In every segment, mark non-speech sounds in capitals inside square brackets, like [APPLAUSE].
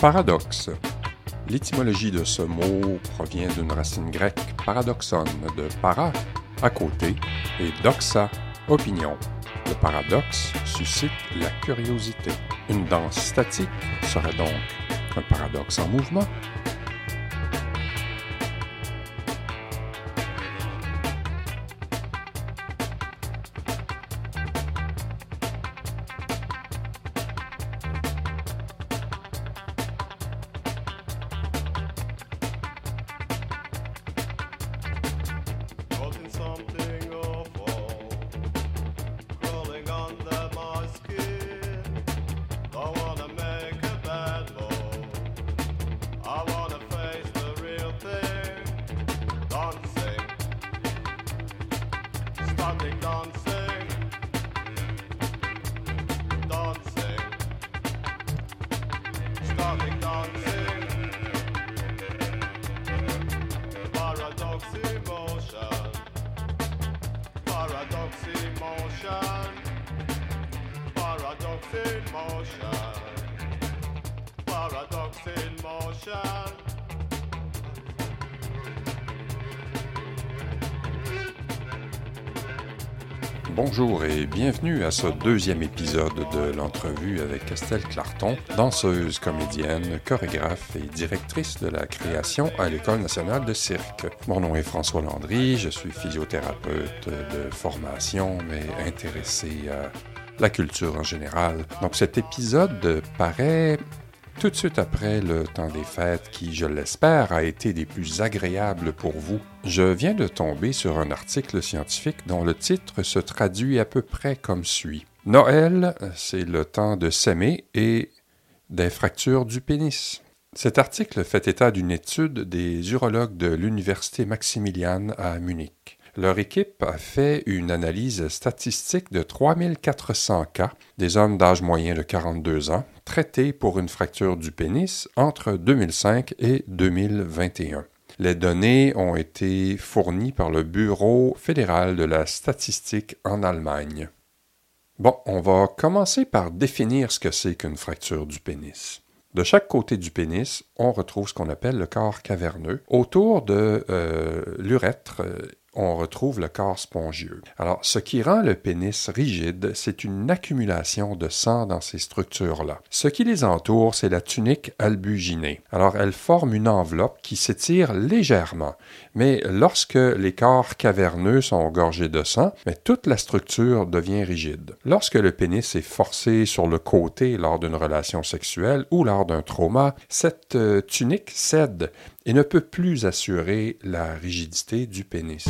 Paradoxe. L'étymologie de ce mot provient d'une racine grecque paradoxon de para, à côté, et doxa, opinion. Le paradoxe suscite la curiosité. Une danse statique serait donc un paradoxe en mouvement. Bienvenue à ce deuxième épisode de l'entrevue avec Estelle Clarton, danseuse, comédienne, chorégraphe et directrice de la création à l'École nationale de cirque. Mon nom est François Landry, je suis physiothérapeute de formation, mais intéressé à la culture en général. Donc cet épisode paraît tout de suite après le temps des fêtes qui, je l'espère, a été des plus agréables pour vous. Je viens de tomber sur un article scientifique dont le titre se traduit à peu près comme suit. Noël, c'est le temps de s'aimer et des fractures du pénis. Cet article fait état d'une étude des urologues de l'Université Maximilian à Munich. Leur équipe a fait une analyse statistique de 3400 cas des hommes d'âge moyen de 42 ans traités pour une fracture du pénis entre 2005 et 2021. Les données ont été fournies par le Bureau fédéral de la statistique en Allemagne. Bon, on va commencer par définir ce que c'est qu'une fracture du pénis. De chaque côté du pénis, on retrouve ce qu'on appelle le corps caverneux. Autour de euh, l'urètre, euh, on retrouve le corps spongieux. Alors, ce qui rend le pénis rigide, c'est une accumulation de sang dans ces structures-là. Ce qui les entoure, c'est la tunique albuginée. Alors, elle forme une enveloppe qui s'étire légèrement. Mais lorsque les corps caverneux sont gorgés de sang, toute la structure devient rigide. Lorsque le pénis est forcé sur le côté lors d'une relation sexuelle ou lors d'un trauma, cette euh, tunique cède et ne peut plus assurer la rigidité du pénis.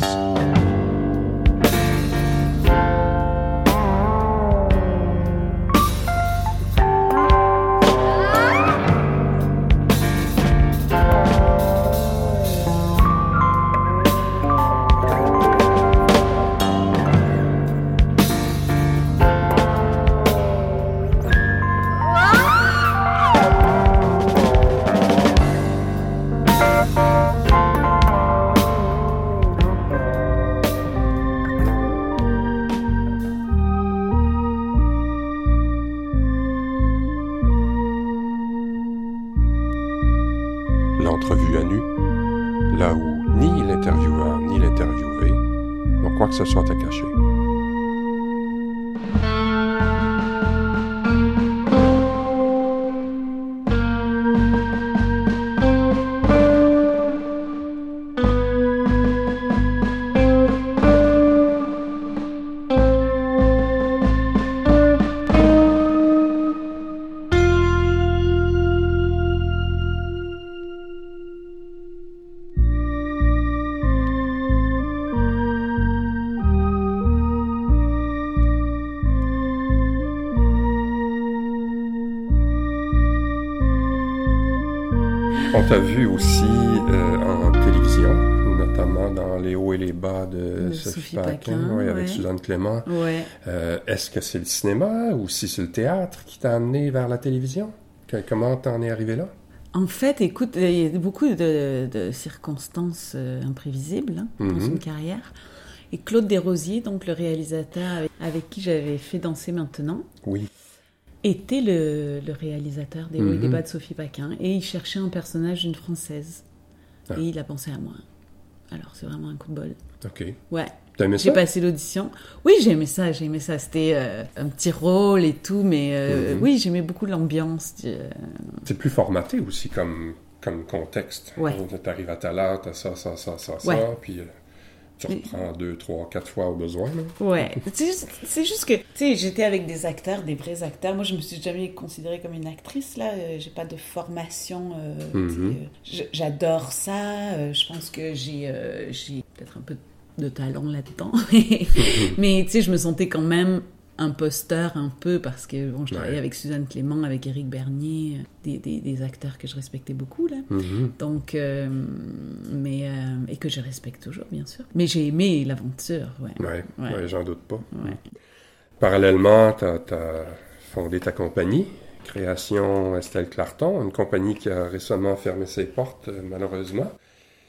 T'a vu aussi euh, en télévision, notamment dans Les hauts et les bas de, De Sophie, Sophie Paquin, Paquin, oui, avec ouais. Suzanne Clément. Ouais. Euh, Est-ce que c'est le cinéma ou si c'est le théâtre qui t'a amené vers la télévision? Que- comment t'en es arrivé là? En fait, écoute, il y a beaucoup de, de circonstances euh, imprévisibles hein, dans Mhm. une carrière. Et Claude Desrosiers, donc le réalisateur avec, avec qui j'avais fait danser maintenant, Oui. Était le, le réalisateur des hauts et des Mhm. bas de Sophie Paquin et il cherchait un personnage d'une française. Ah. Et il a pensé à moi. Alors c'est vraiment un coup de bol. OK. Ouais, T'as aimé j'ai passé l'audition. Oui, j'ai aimé ça, j'ai aimé ça. C'était euh, un petit rôle et tout, mais euh, Mhm. oui, j'aimais beaucoup l'ambiance. euh, C'est plus formaté aussi comme, comme contexte. Ouais. Tu arrives à telle heure, t'as ça, ça, ça, ça, Ouais. ça, puis tu reprends deux, trois, quatre fois au besoin. là. Ouais, [LAUGHS] c'est juste, que, tu sais, j'étais avec des acteurs, des vrais acteurs. Moi, je me suis jamais considérée comme une actrice, là. Euh, J'ai pas de formation. euh, Mhm. euh, J'adore ça. Je pense que j'ai euh, j'ai peut-être un peu de talent là-dedans. [LAUGHS] [LAUGHS] Mais, tu sais, je me sentais quand même imposteur un peu parce que, bon, je travaillais avec Suzanne Clément, avec Éric Bernier, des, des, des acteurs que je respectais beaucoup, là. Mhm. Donc, euh, mais, euh, et que je respecte toujours, bien sûr. Mais j'ai aimé l'aventure, ouais. Ouais, Ouais. ouais, j'en doute pas. Parallèlement, tu as, fondé ta compagnie, Création Estelle Clarton, une compagnie qui a récemment fermé ses portes, euh, malheureusement.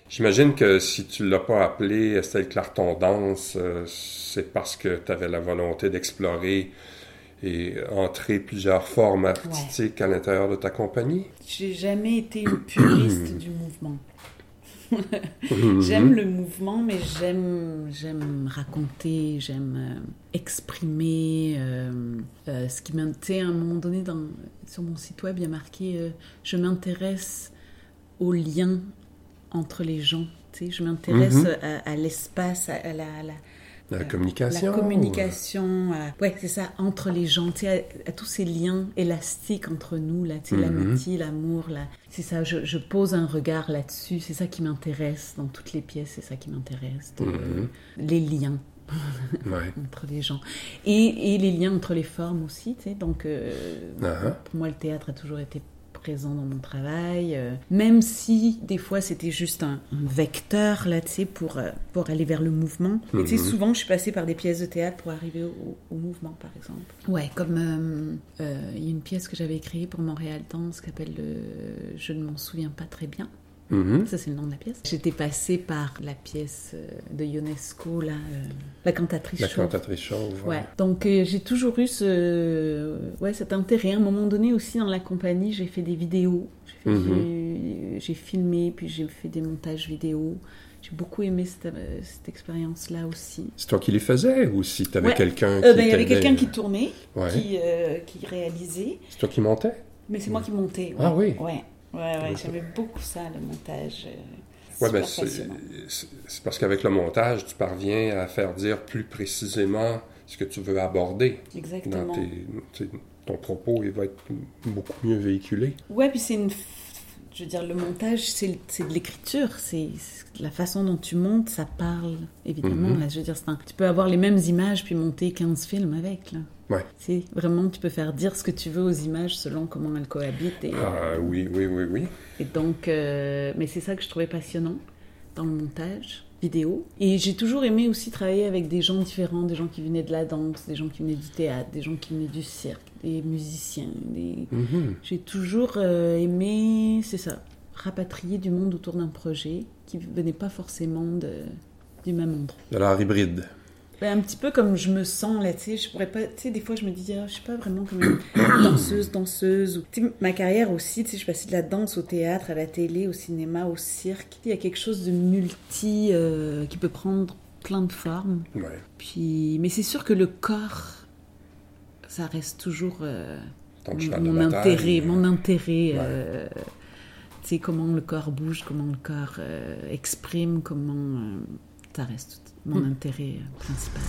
J'imagine que si tu l'as pas appelée Estelle Clarton Danse, euh, c'est parce que tu avais la volonté d'explorer et entrer plusieurs formes artistiques à l'intérieur de ta compagnie? J'ai jamais été une puriste du mouvement. Mhm. J'aime le mouvement, mais j'aime j'aime raconter, j'aime euh, exprimer. euh, euh, ce qui m'intéresse, à un moment donné, dans, sur mon site web, il y a marqué euh, Je m'intéresse aux liens entre les gens. Tu sais, je m'intéresse Mhm. à, à l'espace, à, à la, à la- La la communication. à- ouais, c'est ça, entre les gens, tu sais, à, à tous ces liens élastiques entre nous, là, tu sais, Mhm. l'amitié, l'amour, là. C'est ça, je, je pose un regard là-dessus, c'est ça qui m'intéresse dans toutes les pièces, c'est ça qui m'intéresse, Mhm. les liens [LAUGHS] Ouais. entre les gens. Et, et les liens entre les formes aussi, tu sais, donc euh, Ah. pour moi le théâtre a toujours été présent dans mon travail, euh, même si des fois c'était juste un, un vecteur là, tu sais, pour, euh, pour aller vers le mouvement. Et tu sais, Mhm. souvent je suis passée par des pièces de théâtre pour arriver au, au mouvement, par exemple. Ouais, comme euh, euh, il y a une pièce que j'avais créée pour Montréal Danse qui s'appelle Je ne m'en souviens pas très bien. Mhm. Ça, c'est le nom de la pièce. J'étais passée par la pièce euh, de Ionesco, là, euh, la cantatrice La chauve. cantatrice chauve. Ouais. Donc euh, j'ai toujours eu ce, ouais, cet intérêt. À un moment donné aussi dans la compagnie, j'ai fait des vidéos. J'ai Mhm. filmé, puis j'ai fait des montages vidéo. J'ai beaucoup aimé cette, cette expérience-là aussi. C'est toi qui les faisais ou si tu avais Ouais. quelqu'un Euh, qui ben, il y avait quelqu'un qui tournait, Ouais. qui, qui réalisait, C'est toi qui montais? mais c'est moi qui montais. ouais. Ah oui. Ouais, ouais, ouais. J'aimais beaucoup ça, le montage. euh, Ouais, super ben, c'est parce qu'avec le montage, tu parviens à faire dire plus précisément ce que tu veux aborder dans Exactement. tes, sais, ton propos. Il va être beaucoup mieux véhiculé. Ouais, puis c'est une. Je veux dire, le montage, c'est de l'écriture. C'est la façon dont tu montes, ça parle, évidemment. Mhm. Là, je veux dire, un- tu peux avoir les mêmes images puis monter 15 films avec. Là. Ouais. C'est vraiment, tu peux faire dire ce que tu veux aux images selon comment elles cohabitent. Et, Ah, oui, oui, oui, oui. et donc, euh, mais c'est ça que je trouvais passionnant dans le montage vidéo. Et j'ai toujours aimé aussi travailler avec des gens différents, des gens qui venaient de la danse, des gens qui venaient du théâtre, des gens qui venaient du cirque, des musiciens, des... Mhm. J'ai toujours euh, aimé, c'est ça, rapatrier du monde autour d'un projet qui venait pas forcément de, du même endroit. De l'art hybride. Ben, un petit peu comme je me sens là, tu sais, je pourrais pas, tu sais, des fois je me dis, ah, je suis pas vraiment comme une [COUGHS] danseuse, danseuse, ou, ma carrière aussi, tu sais, je suis passée de la danse au théâtre, à la télé, au cinéma, au cirque, il y a quelque chose de multi, euh, qui peut prendre plein de formes, Ouais. puis, mais c'est sûr que le corps, ça reste toujours euh, mon, intérêt, mon intérêt, Ouais. euh, tu sais, comment le corps bouge, comment le corps exprime, comment, ça reste mon intérêt euh, principal.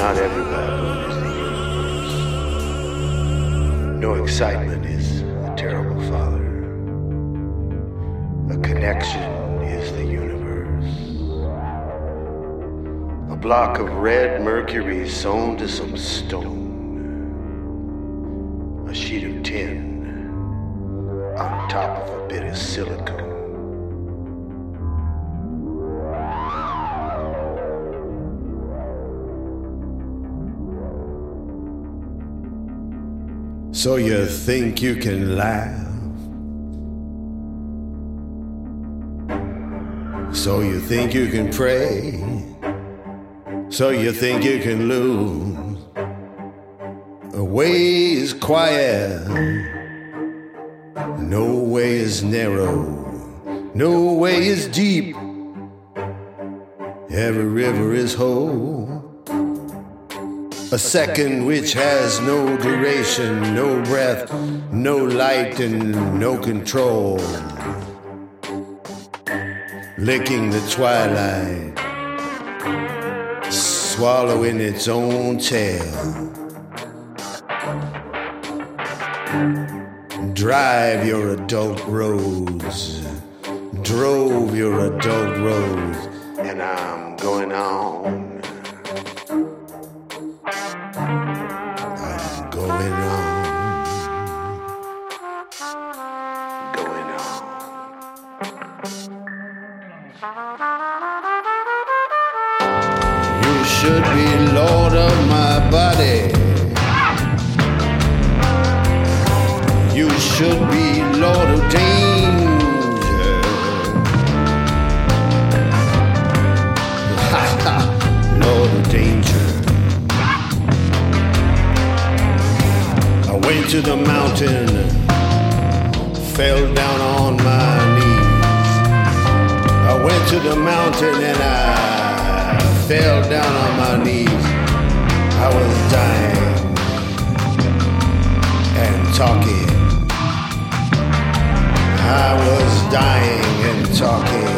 Not everybody the. No excitement is a terrible father. A connection is the universe. A block of red mercury sewn to some stone. So you think you can laugh? So you think you can pray? So you think you can lose? A way is quiet, no way is narrow, no way is deep. Every river is whole. A second which has no duration, no breath, no light, and no control. Licking the twilight, swallowing its own tail. Drive your adult roads, drove your adult roads, and I'm going on. Should be Lord of my body. You should be Lord of danger. [LAUGHS] Lord of danger. I went to the mountain, fell down on my knees. I went to the mountain and I fell down on my knees. I was dying and talking. I was dying and talking.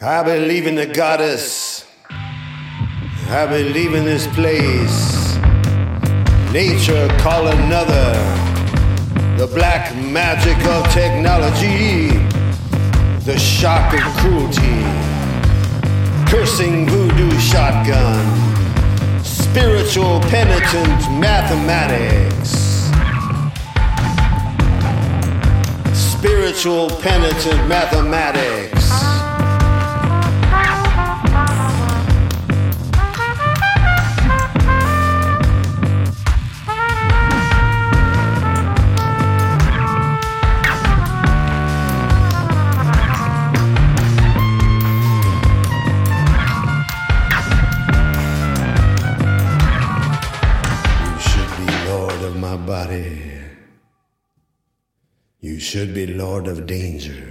I believe in the goddess. I believe leaving this place. Nature call another. The black magic of technology. The shock of cruelty. Cursing voodoo shotgun. Spiritual penitent mathematics. Spiritual penitent mathematics. Should be Lord of danger.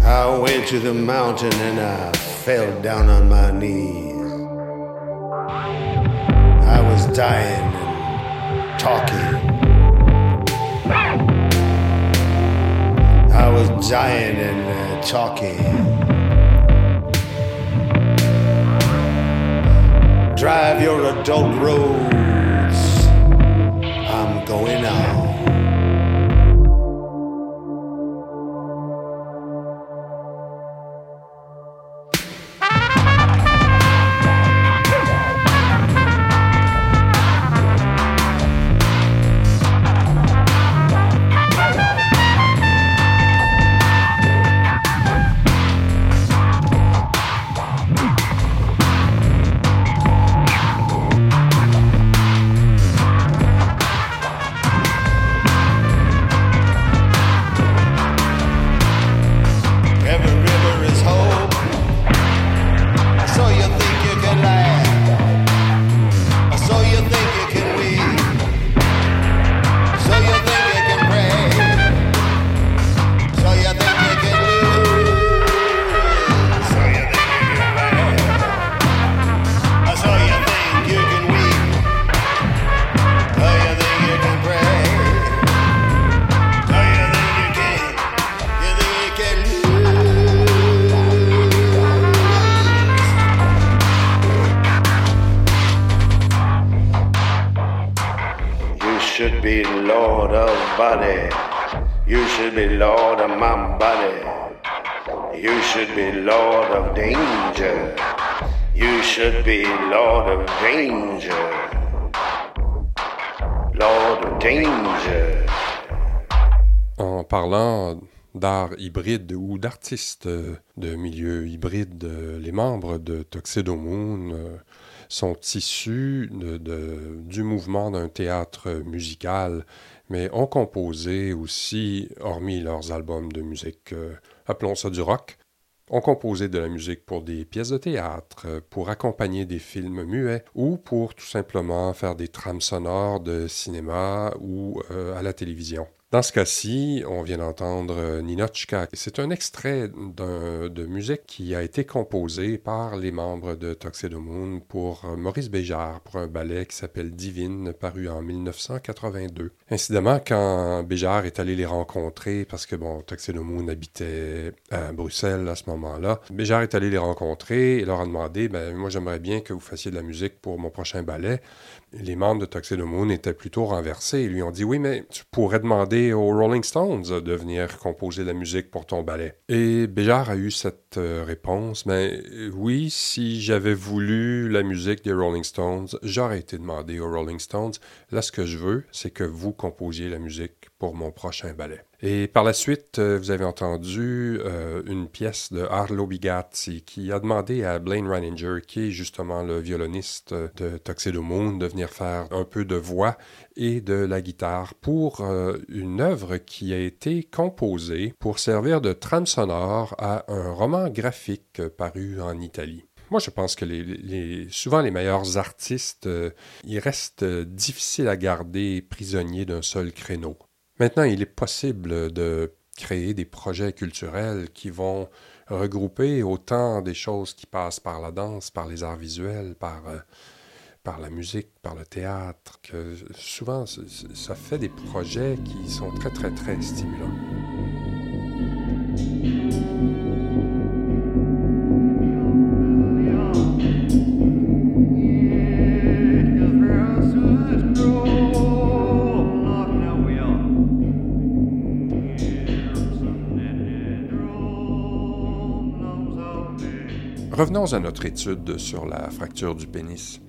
I went to the mountain and I fell down on my knees. I was dying and talking. I was dying and uh, talking. Drive your adult roads. Body. You should be Lord of my body. You should be Lord of danger. You should be Lord of danger. Lord of danger. En parlant d'art hybride ou d'artistes de milieux hybrides, euh, les membres de Tuxedo Moon euh, sont issus de- de- du mouvement d'un théâtre musical, mais ont composé aussi, hormis leurs albums de musique, euh, appelons ça du rock, ont composé de la musique pour des pièces de théâtre, euh, pour accompagner des films muets ou pour tout simplement faire des trames sonores de cinéma ou euh, à la télévision. Dans ce cas-ci, on vient d'entendre euh, Ninochka. C'est un extrait de musique qui a été composé par les membres de Tuxedo Moon pour euh, Maurice Béjart pour un ballet qui s'appelle Divine, paru en 1982. Incidemment, quand Béjart est allé les rencontrer, parce que bon, Tuxedo Moon habitait à Bruxelles à ce moment-là, Béjart est allé les rencontrer et leur a demandé, ben moi j'aimerais bien que vous fassiez de la musique pour mon prochain ballet. Les membres de Tuxedo Moon étaient plutôt renversés. Ils lui ont dit Oui, mais tu pourrais demander aux Rolling Stones de venir composer la musique pour ton ballet. Et Béjart a eu cette euh, réponse Mais euh, oui, si j'avais voulu la musique des Rolling Stones, j'aurais été demandé aux Rolling Stones. Là, ce que je veux, c'est que vous composiez la musique mon prochain ballet. Et par la suite, euh, vous avez entendu euh, une pièce de Arlo Bigatti qui a demandé à Blaine Reininger, qui est justement le violoniste de Tuxedo Moon, de venir faire un peu de voix et de la guitare pour euh, une œuvre qui a été composée pour servir de trame sonore à un roman graphique paru en Italie. Moi, je pense que souvent les meilleurs artistes, euh, ils restent difficiles à garder prisonniers d'un seul créneau. Maintenant, il est possible de créer des projets culturels qui vont regrouper autant des choses qui passent par la danse, par les arts visuels, par, euh, par la musique, par le théâtre, souvent ça fait des projets qui sont très, très, très stimulants. Revenons à notre étude sur la fracture du pénis.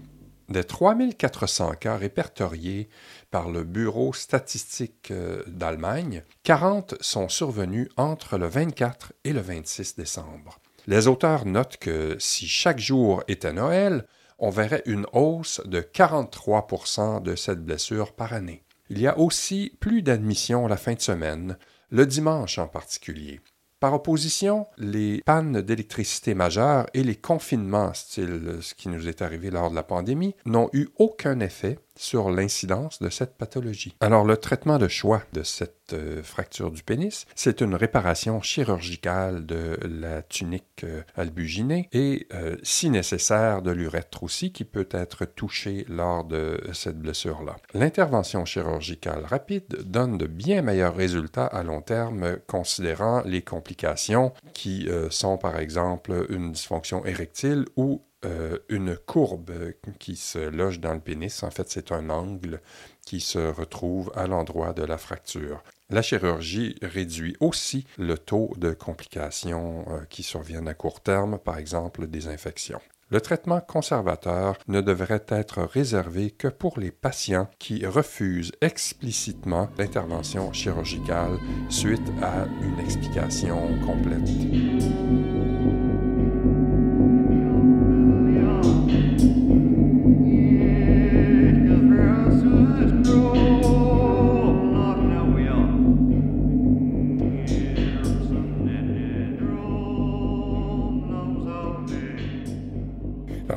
Des 3400 cas répertoriés par le Bureau statistique euh, d'Allemagne, 40 sont survenus entre le 24 et le 26 décembre. Les auteurs notent que si chaque jour était Noël, on verrait une hausse de 43 de cette blessure par année. Il y a aussi plus d'admissions la fin de semaine, le dimanche en particulier. Par opposition, les pannes d'électricité majeures et les confinements, style ce qui nous est arrivé lors de la pandémie, n'ont eu aucun effet sur l'incidence de cette pathologie. Alors le traitement de choix de cette euh, fracture du pénis, c'est une réparation chirurgicale de la tunique euh, albuginée et, euh, si nécessaire, de l'urètre aussi qui peut être touché lors de cette blessure-là. L'intervention chirurgicale rapide donne de bien meilleurs résultats à long terme considérant les complications qui sont par exemple une dysfonction érectile ou euh, une courbe qui se loge dans le pénis. En fait, c'est un angle qui se retrouve à l'endroit de la fracture. La chirurgie réduit aussi le taux de complications euh, qui surviennent à court terme, par exemple des infections. Le traitement conservateur ne devrait être réservé que pour les patients qui refusent explicitement l'intervention chirurgicale suite à une explication complète.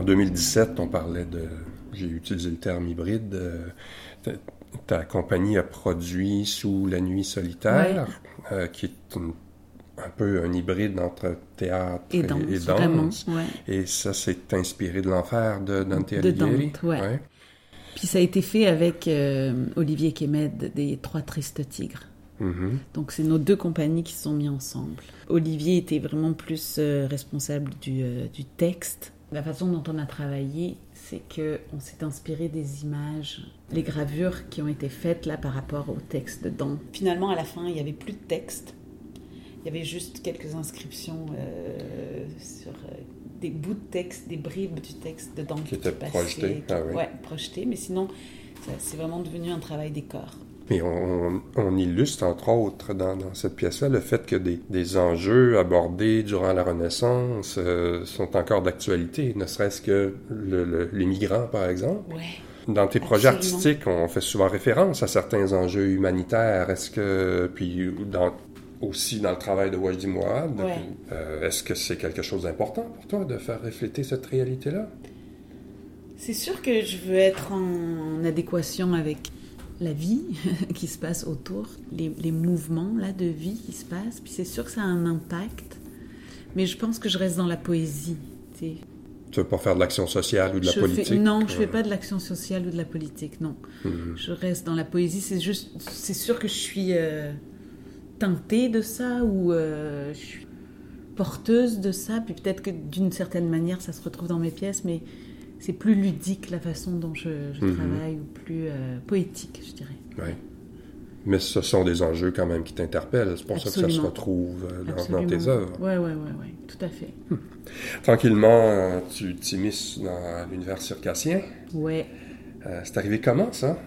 2017, on parlait de. J'ai utilisé le terme hybride. euh, ta, compagnie a produit Sous la nuit solitaire, euh, qui est une- un peu un hybride entre théâtre Et danse, vraiment. Ouais. Et ça, c'est inspiré de l'enfer de Dante De Alighieri. Dante, ouais. Puis ça a été fait avec euh, Olivier Kemed des Trois Tristes Tigres. Mhm. Donc c'est nos deux compagnies qui se sont mis ensemble. Olivier était vraiment plus euh, responsable du, du texte La façon dont on a travaillé, c'est que on s'est inspiré des images, les gravures qui ont été faites là par rapport au texte dedans. Finalement, à la fin, il n'y avait plus de texte. Il y avait juste quelques inscriptions euh, sur euh, des bouts de texte, des bribes du texte dedans Qui étaient projetées, ah oui. Ouais, projetées. Mais sinon, c'est vraiment devenu un travail décor. Mais on, on illustre, entre autres, dans, dans cette pièce-là, le fait que des, des enjeux abordés durant la Renaissance euh, sont encore d'actualité, ne serait-ce que le- le- les migrants, par exemple. Ouais. Dans tes projets artistiques, on fait souvent référence à certains enjeux humanitaires. Est-ce que, puis dans, aussi dans le travail de Wajdi Mouad, Ouais. euh, est-ce que c'est quelque chose d'important pour toi de faire refléter cette réalité-là? C'est sûr que je veux être en adéquation avec la vie [LAUGHS] qui se passe autour, les, les mouvements là de vie qui se passent. Puis c'est sûr que ça a un impact, mais je pense que je reste dans la poésie. tu sais. Tu veux pas faire de l'action sociale ou de la Je politique? fais- non, je fais pas de l'action sociale ou de la politique, non. Mhm. Je reste dans la poésie. C'est juste, c'est sûr que je suis euh, teintée de ça ou euh, je suis porteuse de ça. Puis peut-être que d'une certaine manière, ça se retrouve dans mes pièces, mais c'est plus ludique la façon dont je, je Mhm. travaille ou plus euh, poétique, je dirais. Ouais. Mais ce sont des enjeux quand même qui t'interpellent. C'est pour ça que ça se retrouve euh, dans, tes œuvres. Ouais, ouais, ouais, ouais, tout à fait. Tranquillement, euh, tu t'immisces dans l'univers circassien. Ouais. Euh, c'est arrivé comment, ça?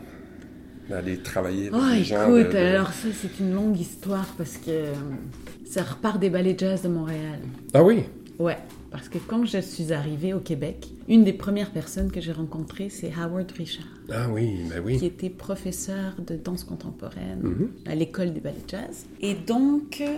D'aller travailler avec Oh, de- écoute, de- alors ça, c'est une longue histoire parce que ça repart des ballets jazz de Montréal. Ah oui? Ouais, parce que quand je suis arrivée au Québec, une des premières personnes que j'ai rencontrées, c'est Howard Richard, Ah oui, ben qui oui. était professeur de danse contemporaine Mhm. à l'école des ballets jazz. Et donc, euh,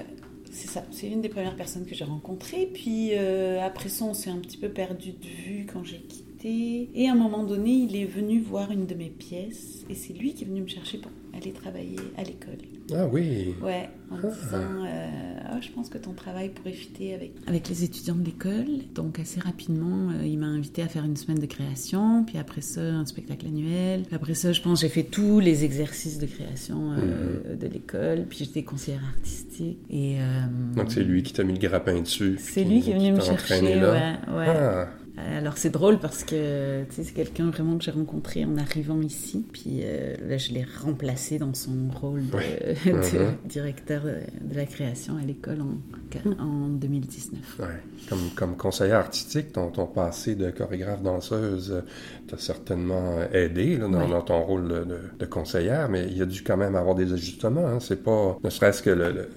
c'est ça, c'est une des premières personnes que j'ai rencontrées. Puis euh, après ça, on s'est un petit peu perdu de vue quand j'ai quitté. Et à un moment donné, il est venu voir une de mes pièces et c'est lui qui est venu me chercher pour aller travailler à l'école. Ah oui. Ouais, en disant, euh, Ah, je pense que ton travail pourrait fitter avec, avec les étudiants de l'école. Donc assez rapidement, euh, il m'a invité à faire une semaine de création, puis après ça, un spectacle annuel. Puis après ça, je pense, j'ai fait tous les exercices de création euh, de l'école, puis j'étais conseillère artistique. Et, euh, Donc c'est lui qui t'a mis le grappin dessus. c'est lui qui est venu me chercher, entraîné ouais, là. ouais. Ah, Alors c'est drôle parce que c'est quelqu'un vraiment que j'ai rencontré en arrivant ici. Puis euh, là, je l'ai remplacé dans son rôle de, Ouais. [LAUGHS] de Mhm. directeur euh, de la création à l'école en, en 2019. ouais. Comme, comme conseillère artistique, ton, ton passé de chorégraphe danseuse t'a certainement aidé là, dans, Ouais. dans ton rôle de, de- de conseillère, mais il y a dû quand même avoir des ajustements. hein. C'est pas, ne serait-ce que le- le-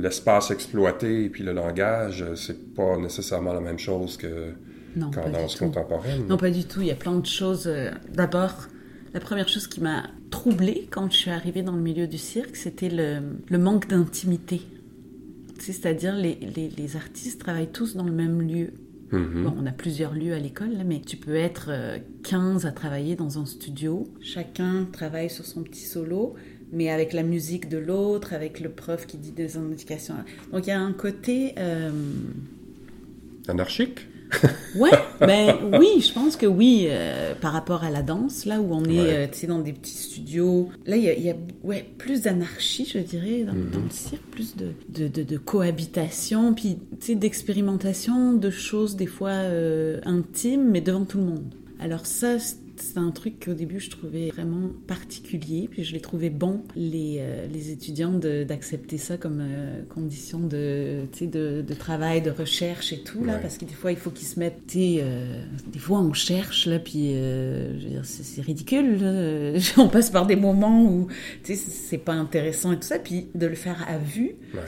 l'espace exploité et puis le langage, c'est pas nécessairement la même chose que Non, pas du danse tout. contemporaine. Non, pas du tout. Il y a plein de choses. euh, D'abord, la première chose qui m'a troublée quand je suis arrivée dans le milieu du cirque, c'était le, le manque d'intimité. C'est-à-dire, les, les, les artistes travaillent tous dans le même lieu. Mhm. Bon, on a plusieurs lieux à l'école, mais tu peux être euh, 15 à travailler dans un studio. Chacun travaille sur son petit solo, mais avec la musique de l'autre, avec le prof qui dit des indications. Donc il y a un côté... euh, Anarchique? [LAUGHS] Ouais, ben oui, je pense que oui, euh, par rapport à la danse, là où on est Ouais. euh, tu sais, dans des petits studios, là il y a, il y a, ouais, plus d'anarchie, je dirais, dans, Mhm. dans le cirque, plus de, de, de- de cohabitation, puis tu sais, d'expérimentation, de choses des fois euh, intimes, mais devant tout le monde. Alors ça, c'est c'est un truc qu'au début je trouvais vraiment particulier, puis je l'ai trouvé bon, les, euh, les étudiants, d'accepter ça comme euh, condition de, de, de travail, de recherche et tout, là, Ouais. parce que des fois il faut qu'ils se mettent, euh, des fois on cherche, là, puis euh, c'est ridicule, là. [LAUGHS] on passe par des moments où, c'est pas intéressant et tout ça, puis de le faire à vue, Ouais.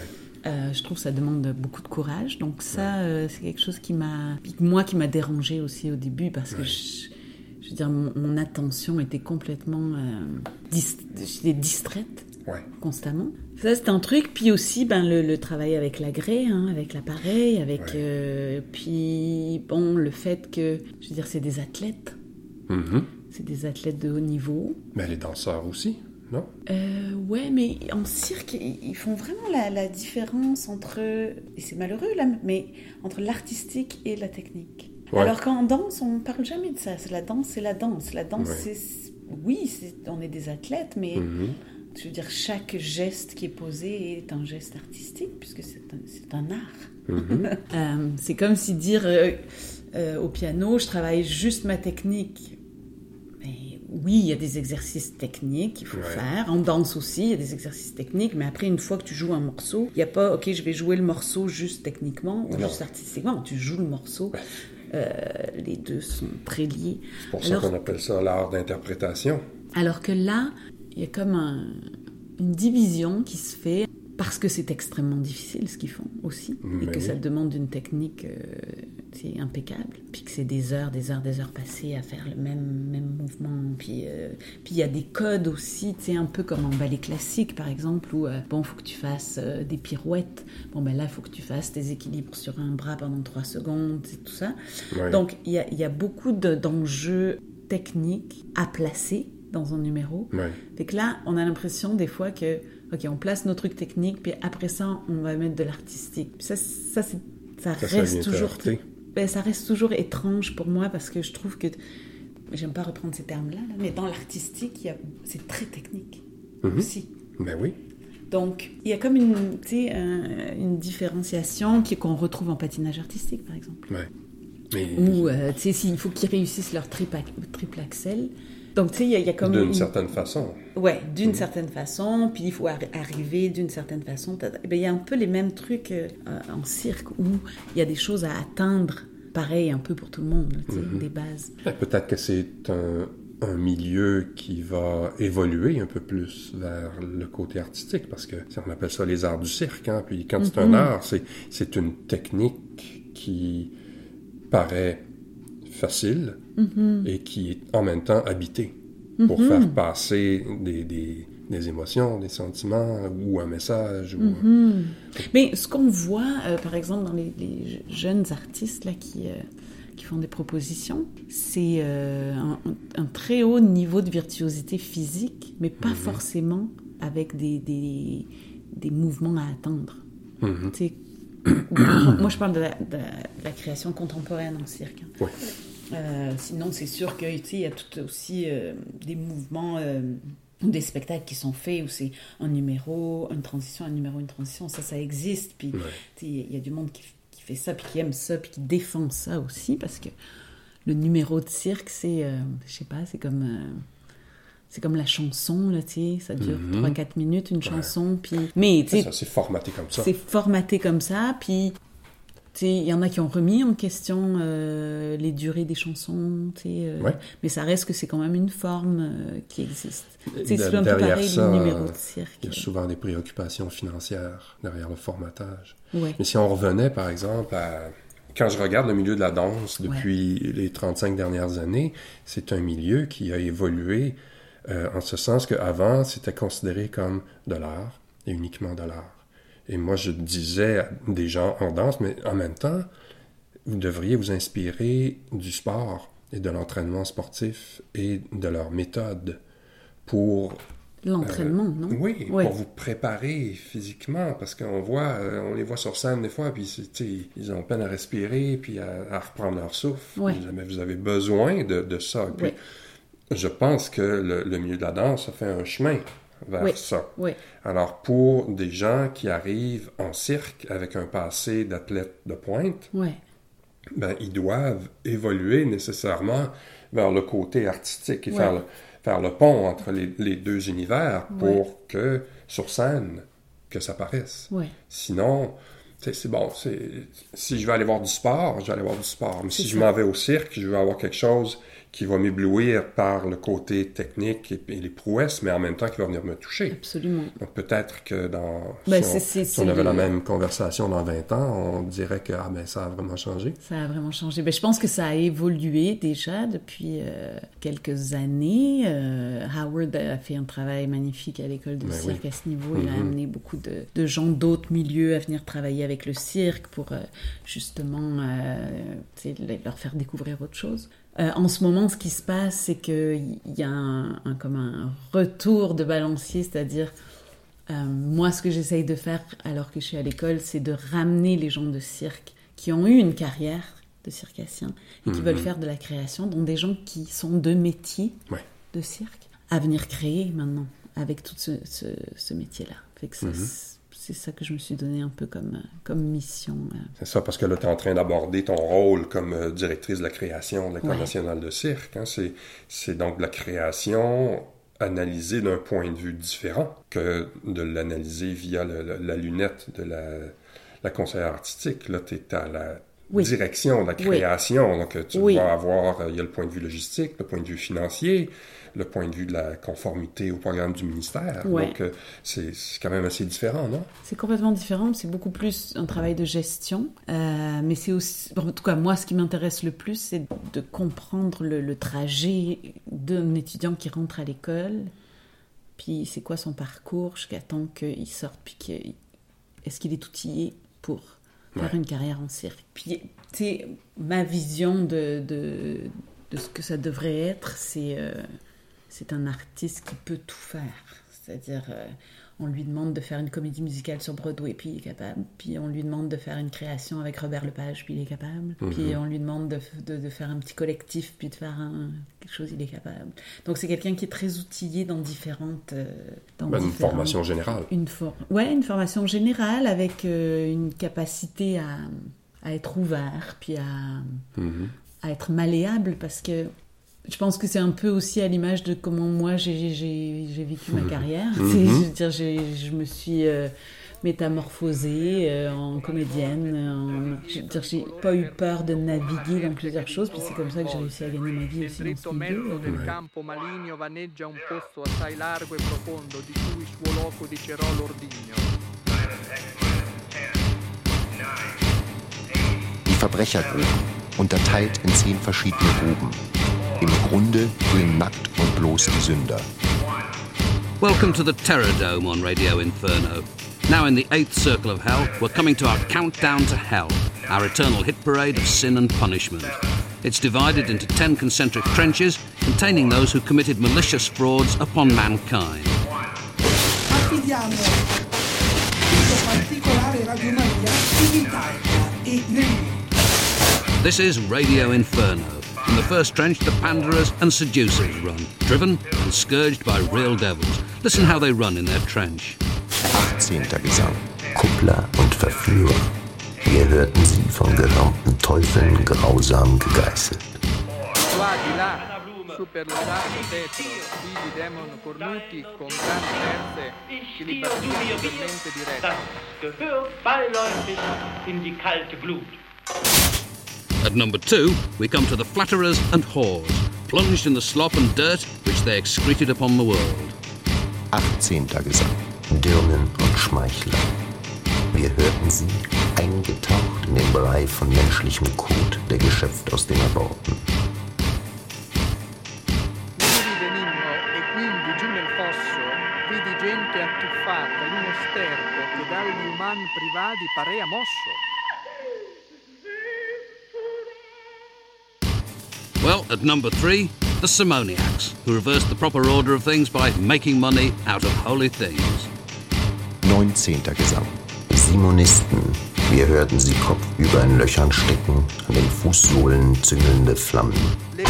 euh, je trouve que ça demande beaucoup de courage. Donc ça, euh, c'est quelque chose qui m'a, moi qui m'a dérangé aussi au début parce que je, je veux dire, mon, mon attention était complètement, euh, dis- distraite Ouais. constamment. Ça, c'est un truc. Puis aussi, ben, le, le travail avec la grée, hein, avec l'appareil, avec... Ouais. euh, puis, bon, le fait que, je veux dire, c'est des athlètes. Mhm. C'est des athlètes de haut niveau. Mais les danseurs aussi, non? Euh, ouais, mais en cirque, ils ils font vraiment la, la différence entre, et c'est malheureux là, mais entre l'artistique et la technique. Ouais. Alors qu'en danse, on parle jamais de ça. La danse, c'est la danse. La danse, Ouais. c'est, oui, on est des athlètes, mais je veux dire, chaque geste qui est posé est un geste artistique, puisque c'est un, art. Mhm. [LAUGHS] Euh, c'est comme si dire, euh, euh, au piano, je travaille juste ma technique. Mais oui, il y a des exercices techniques qu'il faut Ouais. faire. En danse aussi, il y a des exercices techniques. Mais après, une fois que tu joues un morceau, il n'y a pas, OK, je vais jouer le morceau juste techniquement ou Non. juste artistiquement. Tu joues le morceau. Euh, les deux sont très liés. C'est pour ça qu'on appelle ça l'art d'interprétation. Alors que là, il y a comme un- une division qui se fait parce que c'est extrêmement difficile ce qu'ils font aussi et que oui. ça demande une technique euh, c'est impeccable puis que c'est des heures des heures des heures passées à faire le même même mouvement puis euh, puis il y a des codes aussi tu sais un peu comme en ballet classique par exemple où euh, bon faut que tu fasses euh, des pirouettes bon ben là il faut que tu fasses des équilibres sur un bras pendant trois secondes et tout ça Ouais. donc il y a, il y a beaucoup de- d'enjeux techniques à placer dans un numéro Ouais. fait que là, on a l'impression des fois que, ok, on place nos trucs techniques, puis après ça, on va mettre de l'artistique. Ça, ça, ça reste toujours, ben, ça reste toujours étrange pour moi parce que je trouve que, j'aime pas reprendre ces termes-là, là, mais dans l'artistique, a- c'est très technique Mhm. aussi. Ben oui. Donc, il y a comme une, un- une différenciation qui- qu'on retrouve en patinage artistique, par exemple. Ouais. Mais Ou, euh, tu sais, s'il faut qu'ils réussissent leur triple, triple axel. Donc, tu sais, il y, a- il y a comme d'une une- certaine façon. Ouais, d'une certaine façon, puis il faut arri- arriver d'une certaine façon. Eh ben, Il y a un peu les mêmes trucs euh, en cirque où il y a des choses à atteindre, pareil un peu pour tout le monde, sais, des bases. Ben, Peut-être que c'est un, un milieu qui va évoluer un peu plus vers le côté artistique, parce que on appelle ça les arts du cirque. Hein? Puis quand c'est un art, c'est, c'est une technique qui paraît facile et qui est en même temps habitée pour faire passer des, des, des émotions, des sentiments ou un message. Ou... Mais ce qu'on voit, euh, par exemple, dans les, les jeunes artistes là, qui, euh, qui font des propositions, c'est euh, un, un très haut niveau de virtuosité physique, mais pas forcément avec des, des, des mouvements à atteindre. Mhm. [COUGHS] Moi, je parle de la, de création contemporaine en cirque. Ouais. Euh, sinon, c'est sûr que tu sais, il y a tout aussi euh, des mouvements, euh, ou des spectacles qui sont faits où c'est un numéro, une transition, un numéro, une transition. Ça, ça existe. Puis Ouais. il y a du monde qui, qui fait ça, puis qui aime ça, puis qui défend ça aussi, parce que le numéro de cirque, c'est, euh, je sais pas, c'est comme. C'est comme la chanson, là, tu sais, ça dure 3-4 minutes, une chanson, puis... Mais, tu C'est sais, c'est formaté comme ça. c'est formaté comme ça, puis tu sais, il y en a qui ont remis en question euh, les durées des chansons, tu sais, euh, Ouais. mais ça reste que c'est quand même une forme euh, qui existe. Tu sais, De- C'est un peu pareil ça, les numéros euh, de cirque. Il y a souvent des préoccupations financières derrière le formatage. Ouais. Mais si on revenait, par exemple, à... Quand je regarde le milieu de la danse depuis les 35 dernières années, c'est un milieu qui a évolué euh, en ce sens qu'avant, c'était considéré comme de l'art et uniquement de l'art. Et moi, je disais à des gens en danse, mais en même temps, vous devriez vous inspirer du sport et de l'entraînement sportif et de leur méthode pour L'entraînement, non? euh, oui, Ouais. pour vous préparer physiquement, parce qu'on voit, euh, on les voit sur scène des fois, puis ils ont peine à respirer, puis à, à reprendre leur souffle. Ouais. Mais vous avez besoin de, de ça. Puis, Ouais. Je pense que le, le milieu de la danse a fait un chemin vers Oui. ça. Oui, Alors, pour des gens qui arrivent en cirque avec un passé d'athlète de pointe, ben, ils doivent évoluer nécessairement vers le côté artistique et faire, le, faire le pont entre les, les deux univers pour que, sur scène, que ça paraisse. Sinon, c'est bon, si je veux aller voir du sport, je vais aller voir du sport. Mais si je m'en vais au cirque, je veux avoir quelque chose qui va m'éblouir par le côté technique et, et les prouesses, mais en même temps qui va venir me toucher. Absolument. Donc peut-être que dans, Ben, si, on, si on avait la même conversation dans 20 ans, on dirait que ah, ben, ça a vraiment changé. Ça a vraiment changé. Ben, je pense que ça a évolué déjà depuis euh, quelques années. Euh, Howard a fait un travail magnifique à l'école de Ben cirque oui. à ce niveau. Il a Mhm. amené beaucoup de, de gens d'autres milieux à venir travailler avec le cirque pour euh, justement leur faire découvrir autre chose. Euh, en ce moment, ce qui se passe, c'est qu'il y a un, un- comme un retour de balancier, c'est-à-dire euh, moi, ce que j'essaye de faire alors que je suis à l'école, c'est de ramener les gens de cirque qui ont eu une carrière de circassien et qui Mhm. veulent faire de la création, dont des gens qui sont de métier Ouais. de cirque, à venir créer maintenant avec tout ce, ce- ce métier-là. Fait que ça. C'est- ça que je me suis donné un peu comme, comme mission. euh. C'est ça, parce que là, tu es en train d'aborder ton rôle comme euh, directrice de la création de l'École Ouais. nationale de cirque. hein. C'est, c'est donc de la création analysée d'un point de vue différent que de l'analyser via le- la lunette de la, la conseillère artistique. Là, tu es à la Oui. direction de la Oui. création. Donc, tu Oui. vas avoir, euh, il y a le point de vue logistique, le point de vue financier, le point de vue de la conformité au programme du ministère. Ouais. Donc, euh, c'est, quand même assez différent, non? C'est complètement différent, c'est beaucoup plus un travail de gestion, euh, mais c'est aussi, en tout cas moi ce qui m'intéresse le plus c'est de comprendre le, le trajet d'un étudiant qui rentre à l'école, puis c'est quoi son parcours jusqu'à temps qu'il sorte, puis est-ce qu'il est outillé pour faire Ouais. une carrière en cirque? Puis tu sais, ma vision de, de, de ce que ça devrait être, c'est euh, c'est un artiste qui peut tout faire. C'est-à-dire, euh, on lui demande de faire une comédie musicale sur Broadway, puis il est capable. Puis on lui demande de faire une création avec Robert Lepage, puis il est capable. Puis on lui demande de, de- de faire un petit collectif, puis de faire un- quelque chose, il est capable. Donc c'est quelqu'un qui est très outillé dans différentes... euh, dans Ben, une formation générale. une, for- ouais, une formation générale avec euh, une capacité à, à être ouvert, puis à, Mhm. à être malléable, parce que je pense que c'est un peu aussi à l'image de comment moi j'ai- vécu ma carrière. C'est- Je veux dire, je me suis euh, métamorphosée euh, en comédienne. en- je veux dire, j'ai pas eu peur de naviguer dans plusieurs choses, puis c'est comme ça que j'ai réussi à gagner ma vie aussi dans ce milieu. e. Die Verbrechergrube, unterteilt in zehn verschiedene Gruben. Im Grunde grün nackt und bloß die Sünder. Welcome to the Terror Dome on Radio Inferno. Now in the eighth circle of hell, we're coming to our countdown to hell, our eternal hit parade of sin and punishment. It's divided into ten concentric trenches containing those who committed malicious frauds upon mankind. affidiamo questo particolare Radio in Italia e nel mondo. This is Radio Inferno. In the first trench, the panderers and seducers run, driven and scourged by real devils. Listen how they run in their trench. 18. Gesang. Kuppler und Verführer. Wir hörten sie von geraumten Teufeln grausam gegeißelt. Qua di là, su per lo largo tetro, vivi demon cornuti con grandi terze che li battiamo totalmente dirette. Das Gehör beiläufig in die kalte Glut. At number two, we come to the flatterers and whores, plunged in the slop and dirt which they excreted upon the world. 18. Gesang. Dirnen und Schmeichler. Wir hörten sie eingetaucht in den Brei von menschlichem Kot, der geschöpft aus den Aborten. Vivi benigno e Well, at number three, the Simoniacs, who reversed the proper order of things by making money out of holy things. 19. Gesang. Simonisten. Wir hörten sie kopfüber in Löchern stecken, an den Fußsohlen züngelnde Flammen. Le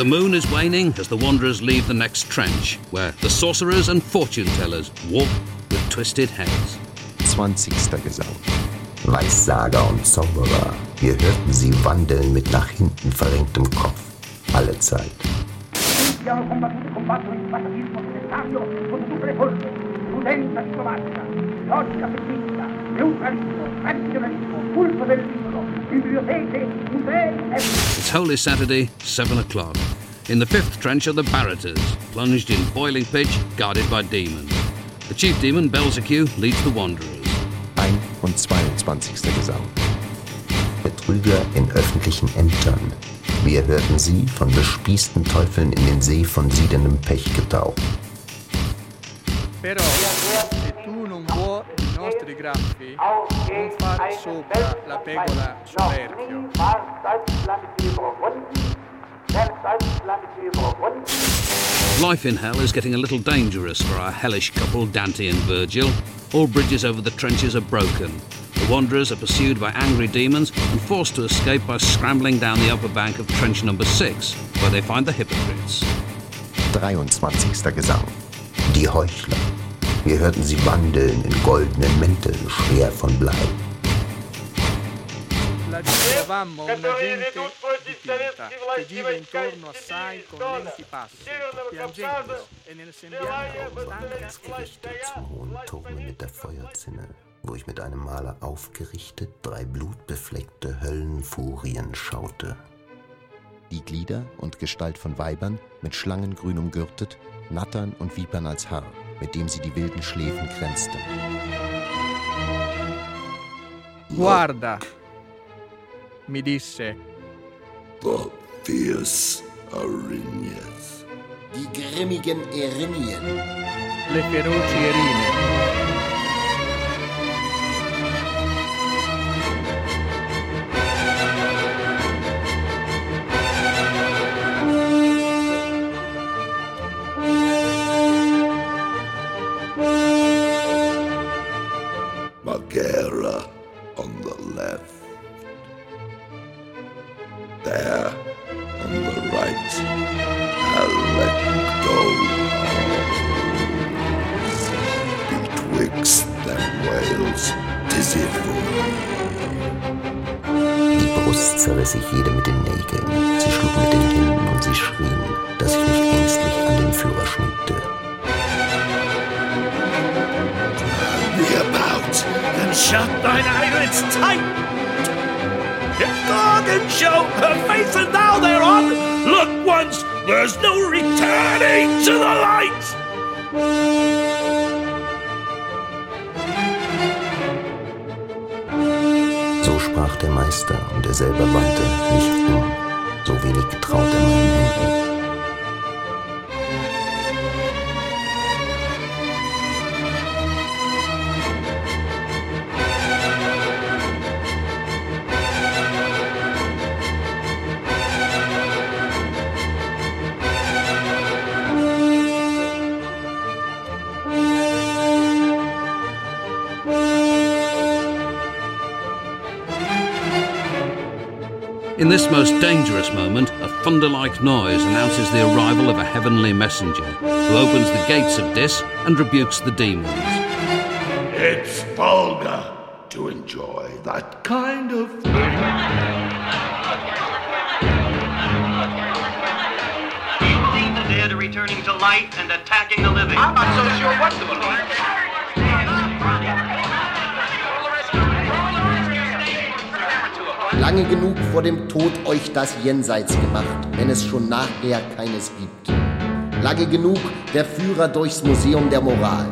The moon is waning as the wanderers leave the next trench, where the sorcerers and fortune tellers walk with twisted heads. 20. Gesang. Weissager und Zauberer. Wir hörten sie wandeln mit nach hinten verrenktem Kopf. Alle Zeit. Abbiamo combattuto combattere il fanatismo settario con tutte le forze, prudenza diplomatica, logica femminista, neutralismo, tradizionalismo, culto del It's Holy Saturday, 7 o'clock. In the fifth trench are the Baraters, plunged in boiling pitch, guarded by demons. The chief demon, Belzecu, leads the wanderers. 21. Gesang. Betrüger in öffentlichen Ämtern. Wir hörten sie von bespießten Teufeln in den See von siedendem Pech getaucht. Non vuoi graffi, non far sopra la pegola soverchio. Life in hell is getting a little dangerous for our hellish couple, Dante and Virgil. All bridges over the trenches are broken. The wanderers are pursued by angry demons and forced to escape by scrambling down the upper bank of trench number 6, where they find the hypocrites. 23. Gesang. Die Heuchler. Wir hörten sie wandeln in goldenen Mänteln, schwer von Blei. E distrutta. Zum hohen Turme mit der Feuerzinne, wo ich mit einem Maler aufgerichtet drei blutbefleckte Höllenfurien schaute. Die Glieder und Gestalt von Weibern, mit Schlangengrün umgürtet, Nattern und Vipern als Haar, mit dem sie die wilden Schläfen kränzte. Guarda, mi disse, Fierce Arinias. Die grimmigen Erinien. le feroci erine. Most dangerous moment, a thunder like noise announces the arrival of a heavenly messenger who opens the gates of Dis and rebukes the demons. It's vulgar to enjoy that kind of thing. Do you the dead returning to life and attacking the living? I'm not so sure what to believe. Lange genug vor dem Tod euch das Jenseits gemacht, wenn es schon nachher keines gibt. Lange genug der Führer durchs Museum der Moral.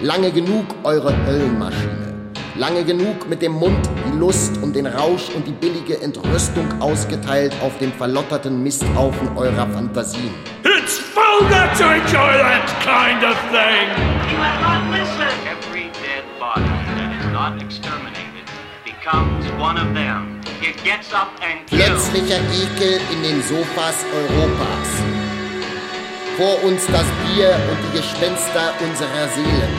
Lange genug eure Höllenmaschine. Lange genug mit dem Mund die Lust und den Rausch und die billige Entrüstung ausgeteilt auf dem verlotterten Misthaufen eurer Fantasien. It's vulgar to enjoy that kind of thing. You have not listened. Every dead body that is not exterminated becomes one of them. Plötzlicher Ekel in den Sofas Europas. Vor uns das Bier und die Gespenster unserer Seelen.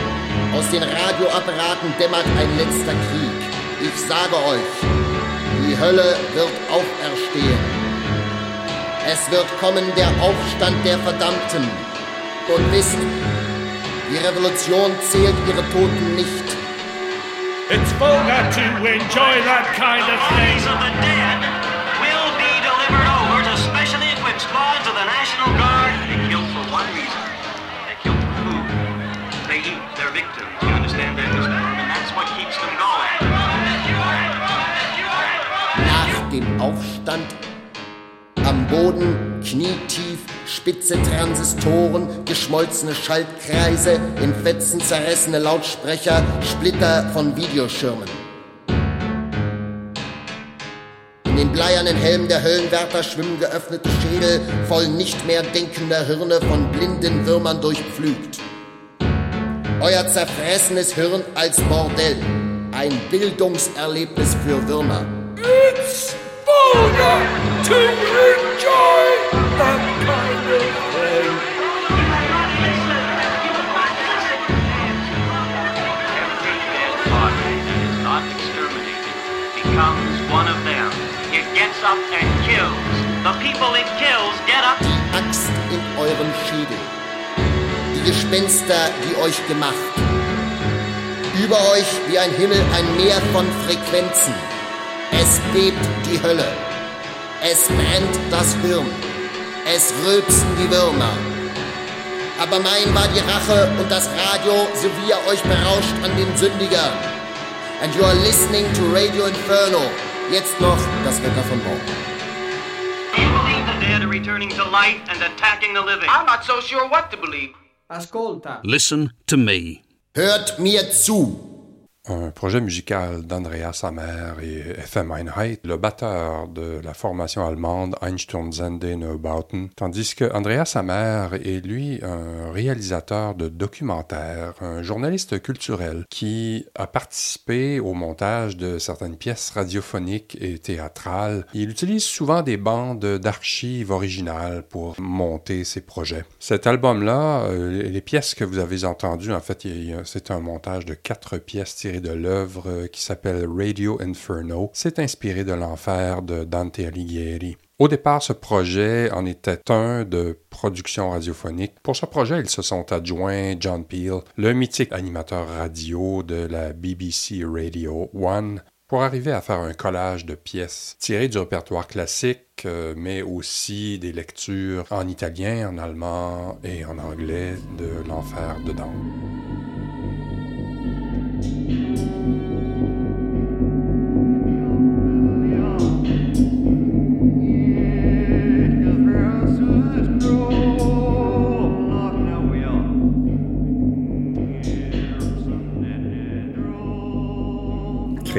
Aus den Radioapparaten dämmert ein letzter Krieg. Ich sage euch, die Hölle wird auferstehen. Es wird kommen der Aufstand der Verdammten. Und wisst, die Revolution zählt ihre Toten nicht. It's vulgar to enjoy that kind of thing. Bodies of the dead will be delivered over to specially equipped squads of the National Guard. They kill for one reason. They kill for food. They eat their victims. You understand that, Mr. And that's what keeps them going. nach dem Aufstand am Boden knietief spitze Transistoren, geschmolzene Schaltkreise, in Fetzen zerrissene Lautsprecher, Splitter von Videoschirmen. In den bleiernen Helmen der Höllenwärter schwimmen geöffnete Schädel voll nicht mehr denkender Hirne von blinden Würmern durchpflügt. Euer zerfressenes Hirn als Bordell. Ein Bildungserlebnis für Würmer. It's vulgar to enjoy that kind of thing. Is not exterminated becomes one of them. It gets up and kills. The people it kills get up. Die Axt in euren Schädel. Die Gespenster, die euch gemacht. Über euch wie ein Himmel ein Meer von Frequenzen. Es bebt die Hölle. Es brennt das Hirn. Es rülpsen die Würmer. Aber mein war die Rache und das Radio, so wie ihr euch berauscht an den Sündigern. And you are listening to Radio Inferno. Jetzt noch das Wetter von morgen. Do you believe the dead are returning to life and attacking the living? I'm not so sure what to believe. Ascolta. Listen to me. Hört mir zu. Un projet musical d'Andreas Hammer et FM Einheit, le batteur de la formation allemande Einsturmsende Neubauten, tandis que Andreas Hammer est lui un réalisateur de documentaires, un journaliste culturel qui a participé au montage de certaines pièces radiophoniques et théâtrales. Il utilise souvent des bandes d'archives originales pour monter ses projets. Cet album-là, euh, les pièces que vous avez entendues, en fait, c'est un montage de quatre pièces tirées de l'œuvre euh, qui s'appelle Radio Inferno. C'est inspiré de l'enfer de Dante Alighieri. Au départ, ce projet en était un de production radiophonique. Pour ce projet, ils se sont adjoints John Peel, le mythique animateur radio de la BBC Radio One, pour arriver à faire un collage de pièces tirées du répertoire classique, euh, mais aussi des lectures en italien, en allemand et en anglais de l'enfer de Dante.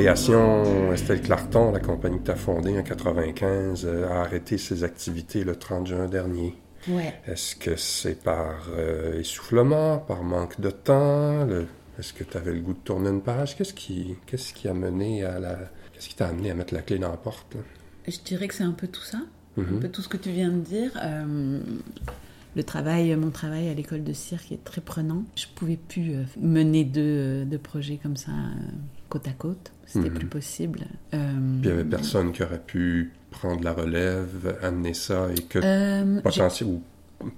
Création, Estelle Clarton, la compagnie que tu as fondée en 95, euh, a arrêté ses activités le 30 juin dernier. Ouais. Est-ce que c'est par euh, essoufflement, par manque de temps? le- Est-ce que tu avais le goût de tourner une page? Qu'est-ce qui, qu'est-ce qui a mené à la... Qu'est-ce qui t'a amené à mettre la clé dans la porte? là? Je dirais que c'est un peu tout ça, un peu tout ce que tu viens de dire. Euh, le travail, mon travail à l'école de cirque est très prenant. Je pouvais plus mener deux, deux projets comme ça côte à côte. C'était Mhm. plus possible. Euh, Puis il n'y avait personne qui aurait pu prendre la relève, amener ça et que Euh, potentiel ou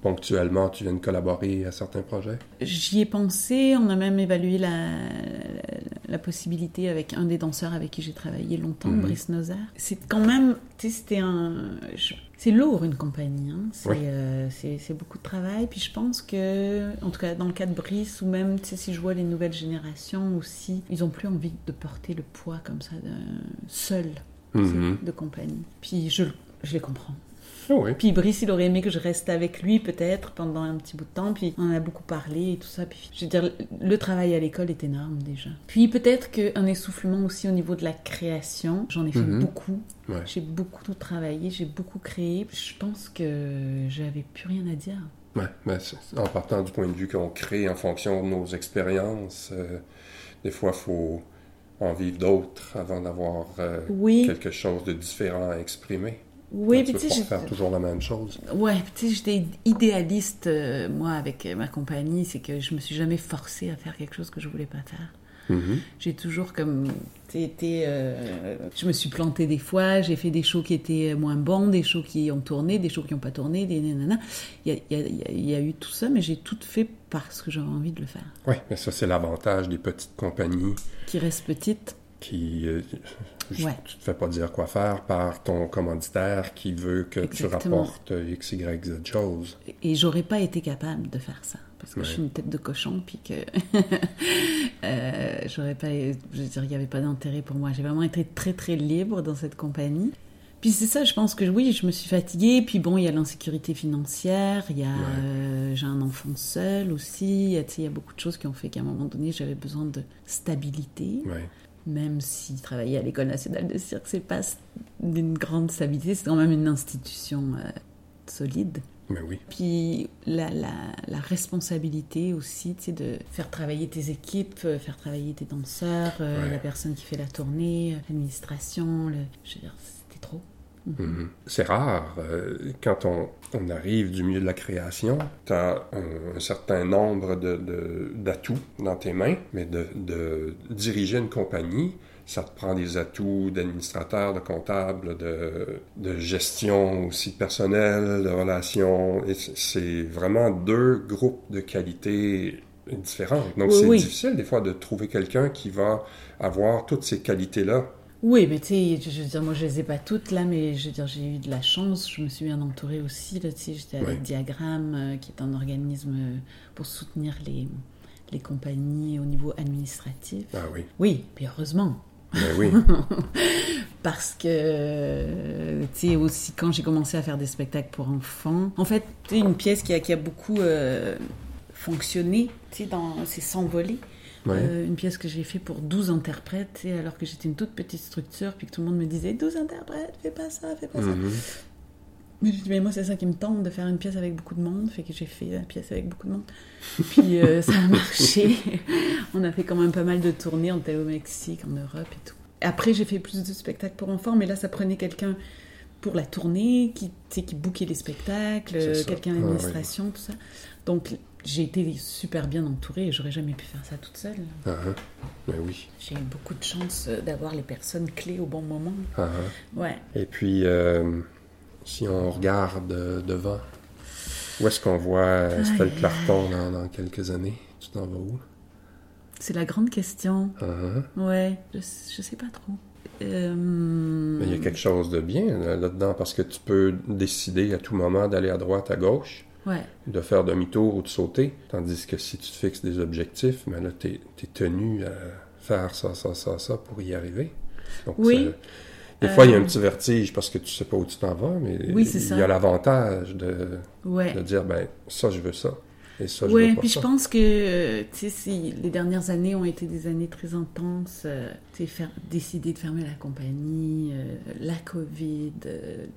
ponctuellement tu viennes collaborer à certains projets? J'y ai pensé, on a même évalué la, la, la possibilité avec un des danseurs avec qui j'ai travaillé longtemps, Mhm. Brice Nozer. C'est quand même, tu sais, c'était un... C'est lourd une compagnie, hein. c'est Oui. euh, c'est- beaucoup de travail. Puis je pense que, en tout cas dans le cas de Brice, ou même si je vois les nouvelles générations aussi, ils ont plus envie de porter le poids comme ça, de, seul, Mhm. de compagnie. Puis je, je les comprends. Oui. Puis Brice, il aurait aimé que je reste avec lui peut-être pendant un petit bout de temps. Puis on a beaucoup parlé et tout ça. Puis je veux dire, le travail à l'école est énorme déjà. Puis peut-être qu'un essoufflement aussi au niveau de la création. J'en ai fait Mhm. beaucoup. Ouais. J'ai beaucoup travaillé, j'ai beaucoup créé. Je pense que j'avais plus rien à dire. Ouais, mais en partant du point de vue qu'on crée en fonction de nos expériences, euh, des fois, il faut en vivre d'autres avant d'avoir euh, Oui. quelque chose de différent à exprimer. Oui, tu puis tu sais, faire toujours la même chose. Ouais, tu sais, j'étais idéaliste, euh, moi, avec euh, ma compagnie. C'est que je me suis jamais forcée à faire quelque chose que je voulais pas faire. Mhm. J'ai toujours comme été. euh, je me suis plantée des fois, j'ai fait des shows qui étaient moins bons, des shows qui ont tourné, des shows qui n'ont pas tourné, des nanana. Il y a, il y a- il y eu tout ça, mais j'ai tout fait parce que j'avais envie de le faire. Oui, mais ça, c'est l'avantage des petites compagnies Qui reste petite. Qui. euh, ju- Ouais. Tu te fais pas dire quoi faire par ton commanditaire qui veut que Exactement. tu rapportes X, Y, Z choses. Et j'aurais pas été capable de faire ça. Parce que je suis une tête de cochon, puis que. [LAUGHS] euh, j'aurais pas. Je veux dire, il n'y avait pas d'intérêt pour moi. J'ai vraiment été très, très libre dans cette compagnie. Puis c'est ça, je pense que oui, je me suis fatiguée. Puis bon, il y a l'insécurité financière, il y a. euh, j'ai un enfant seul aussi. Il y a, tu sais, il y a beaucoup de choses qui ont fait qu'à un moment donné, j'avais besoin de stabilité. Ouais. Même si travailler à l'École nationale de cirque, c'est pas d'une grande stabilité, c'est quand même une institution euh, solide. Mais oui. Puis la, la, la responsabilité aussi, tu sais, de faire travailler tes équipes, euh, faire travailler tes danseurs, euh, Ouais. la personne qui fait la tournée, l'administration, le... je veux dire, c'était trop. Mhm. C'est rare. euh, quand on, on arrive du milieu de la création, tu as un, un certain nombre de- de- d'atouts dans tes mains, mais de, de diriger une compagnie, ça te prend des atouts d'administrateur, de comptable, de, de gestion aussi personnelle, de relations. Et c'est vraiment deux groupes de qualités différentes. Donc, Oui, c'est oui. difficile des fois de trouver quelqu'un qui va avoir toutes ces qualités-là. Oui, mais tu sais, je je veux dire, moi je les ai pas toutes là, mais je veux dire, j'ai eu de la chance, je me suis bien entourée aussi, là, tu sais, j'étais avec Ouais. Diagramme, euh, qui est un organisme euh, pour soutenir les, les compagnies au niveau administratif. Ah oui. Oui, puis heureusement. Ben oui. [LAUGHS] Parce que, tu sais, aussi quand j'ai commencé à faire des spectacles pour enfants, en fait, tu sais, une pièce qui a, qui a beaucoup euh, fonctionné, tu sais, dans c'est S'envoler. Ouais. Euh, une pièce que j'ai fait pour 12 interprètes, sais, alors que j'étais une toute petite structure, puis que tout le monde me disait 12 interprètes, fais pas ça, fais pas ça. Mhm. Mais j'ai dit, mais moi, c'est ça qui me tente, de faire une pièce avec beaucoup de monde. Fait que j'ai fait la pièce avec beaucoup de monde. Puis euh, ça a marché. [LAUGHS] on a fait quand même pas mal de tournées. On était au Mexique, en Europe et tout. Après, j'ai fait plus de spectacles pour enfants, mais là, ça prenait quelqu'un pour la tournée, qui, qui bookait les spectacles, euh, quelqu'un Ouais, d'administration, tout ça. Donc, j'ai été super bien entourée et j'aurais jamais pu faire ça toute seule. Ah, ah. Ben oui. J'ai eu beaucoup de chance euh, d'avoir les personnes clés au bon moment. Ah, ah. Ouais. Et puis, euh, si on regarde euh, devant, où est-ce qu'on voit Estelle Aïe, Clarton dans, dans quelques années? Tu t'en vas où? C'est la grande question. Ah, ah. Ouais, je, je sais pas trop. Euh, Mais il y a quelque chose de bien là- là-dedans parce que tu peux décider à tout moment d'aller à droite, à gauche, Ouais. de faire demi-tour ou de sauter. Tandis que si tu te fixes des objectifs, mais là, tu es, tenu à faire ça, ça, ça, ça pour y arriver. Donc, Oui. des fois, il y a un Euh, petit vertige parce que tu sais pas où tu t'en vas, mais Oui, il ça. y a l'avantage de, Ouais. de dire, ben, ça, je veux ça. Et ça, je ouais, puis ça. je pense que euh, si les dernières années ont été des années très intenses, euh, faire, décider de fermer la compagnie, euh, la Covid,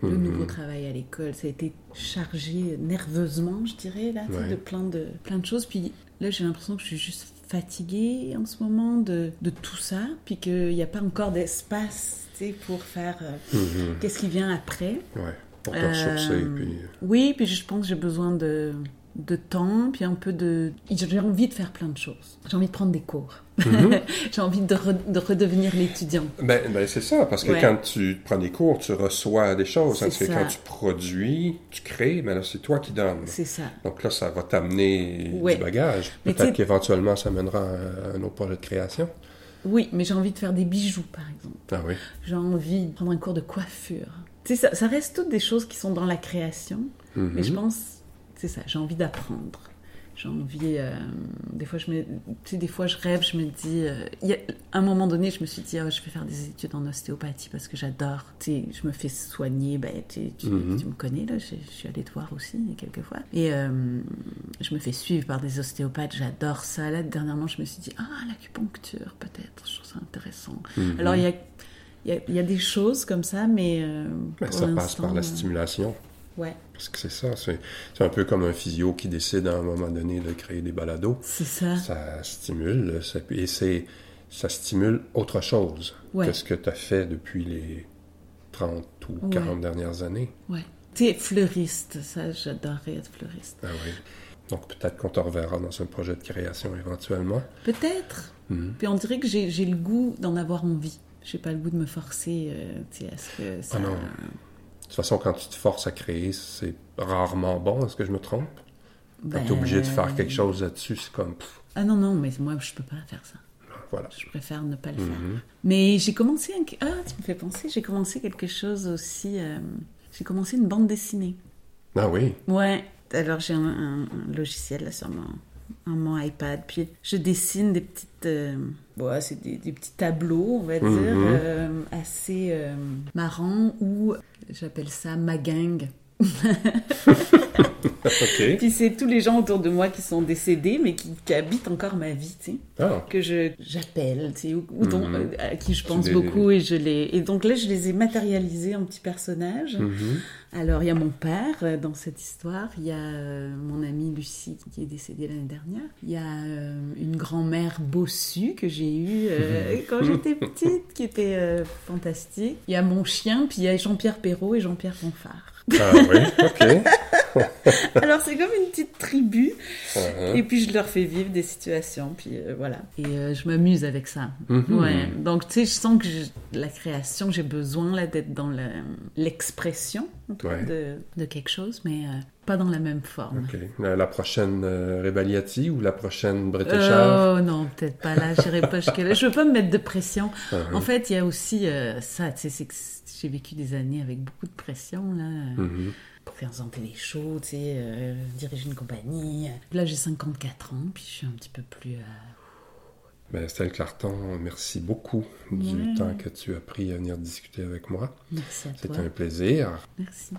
le Mhm. nouveau travail à l'école, ça a été chargé nerveusement, je dirais, là, Ouais. de plein de, plein de choses. Puis là, j'ai l'impression que je suis juste fatiguée en ce moment de, de tout ça, puis qu'il n'y a pas encore d'espace, pour faire euh, Mhm. qu'est-ce qui vient après. Ouais, pour te ressourcer. Euh, Puis... Oui, puis je pense que j'ai besoin de, de temps, puis un peu de... J'ai envie de faire plein de choses. J'ai envie de prendre des cours. Mhm. [LAUGHS] j'ai envie de, re- de redevenir l'étudiant. Ben, ben, c'est ça, parce que Ouais. quand tu prends des cours, tu reçois des choses. Parce que quand tu produis, tu crées, mais là, c'est toi qui donnes. C'est ça. Donc là, ça va t'amener Ouais. du bagage. Peut-être qu'éventuellement, ça mènera à un autre projet de création. Oui, mais j'ai envie de faire des bijoux, par exemple. Ah oui. J'ai envie de prendre un cours de coiffure. Tu sais, ça, ça reste toutes des choses qui sont dans la création, Mhm. mais je pense, c'est ça, j'ai envie d'apprendre. J'ai envie, euh, des fois je me, tu sais, des fois je rêve, je me dis, euh, il y a, à un moment donné, je me suis dit, Ah, je vais faire des études en ostéopathie parce que j'adore, tu sais, je me fais soigner, ben, tu, Mhm. tu me connais là, je, je suis allée te voir aussi quelques fois, et euh, je me fais suivre par des ostéopathes, j'adore ça. Là, dernièrement, je me suis dit, ah, l'acupuncture peut-être, je trouve ça intéressant. Mhm. Alors il y a il y, a, il y a des choses comme ça, mais. euh, Ben, pour ça passe par la stimulation. Ouais, Parce que c'est ça. C'est un peu comme un physio qui décide à un moment donné de créer des balados. c'est ça. Ça stimule. ça- et c'est, ça stimule autre chose Ouais. que ce que tu as fait depuis les 30 ou Ouais. 40 dernières années. Ouais. Tu sais, fleuriste, ça, j'adorerais être fleuriste. Ah oui. Donc peut-être qu'on te reverra dans un projet de création éventuellement. Peut-être. Mhm. Puis on dirait que j'ai le goût d'en avoir envie. J'ai pas le goût de me forcer, euh, à ce que ça. Ah non. De toute façon, quand tu te forces à créer, c'est rarement bon. Est-ce que je me trompe? Quand Ben, tu es obligé de faire quelque chose là-dessus, c'est comme... pff, Ah non, non, mais moi, je peux pas faire ça. voilà. Je préfère ne pas le Mhm. faire. Mais j'ai commencé un... Ah, tu me fais penser, j'ai commencé quelque chose aussi... euh, J'ai commencé une bande dessinée. Ah oui? Ouais. Alors j'ai un, un- un logiciel là sur mon, mon iPad, puis je dessine des petites, euh, ouais, c'est des, des petits tableaux, on va dire, Mhm. euh, assez euh, marrants où j'appelle ça ma gang. OK. [LAUGHS] Puis c'est tous les gens autour de moi qui sont décédés, mais qui, qui habitent encore ma vie, tu sais. Que je j'appelle, tu sais, ou, ou dont- euh, à qui je pense beaucoup et je les et donc là je les ai matérialisés en petits personnages. Mhm. Alors il y a mon père euh, dans cette histoire, il y a euh, mon amie Lucie qui est décédée l'année dernière, il y a euh, une grand-mère bossue que j'ai eue [LAUGHS] quand j'étais petite qui était fantastique. Il y a mon chien, puis il y a Jean-Pierre Perrault et Jean-Pierre Fanfare. Ah oui, OK. [LAUGHS] Alors c'est comme une petite tribu. Uh-huh. Et puis je leur fais vivre des situations, puis euh, voilà. Et euh, je m'amuse avec ça. Mhm. Ouais. Donc tu sais, je sens que je- la création, j'ai besoin là d'être dans le- l'expression Ouais. de, de quelque chose, mais euh, pas dans la même forme. La, la prochaine euh, Rebaliati ou la prochaine Bretéchard? Oh non, peut-être pas là, j'irai pas jusqu'à-là. Je veux pas me mettre de pression. Uh-huh. En fait, il y a aussi euh, ça, tu sais, c'est que j'ai vécu des années avec beaucoup de pression, là. Mhm. Pour présenter les shows, tu sais, euh, diriger une compagnie. Là, j'ai 54 ans, puis je suis un petit peu plus... euh, Ben, Estelle Clarton, merci beaucoup du Ouais. temps que tu as pris à venir discuter avec moi. Merci à toi. un plaisir. Merci.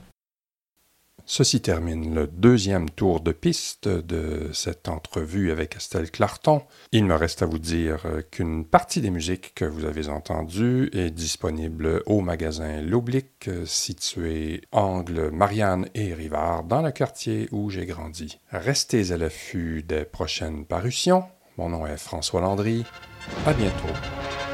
Ceci termine le deuxième tour de piste de cette entrevue avec Estelle Clarton. Il me reste à vous dire euh, qu'une partie des musiques que vous avez entendues est disponible au magasin L'Oblique, euh, situé angle Marianne et Rivard, dans le quartier où j'ai grandi. Restez à l'affût des prochaines parutions. Mon nom est François Landry. À bientôt.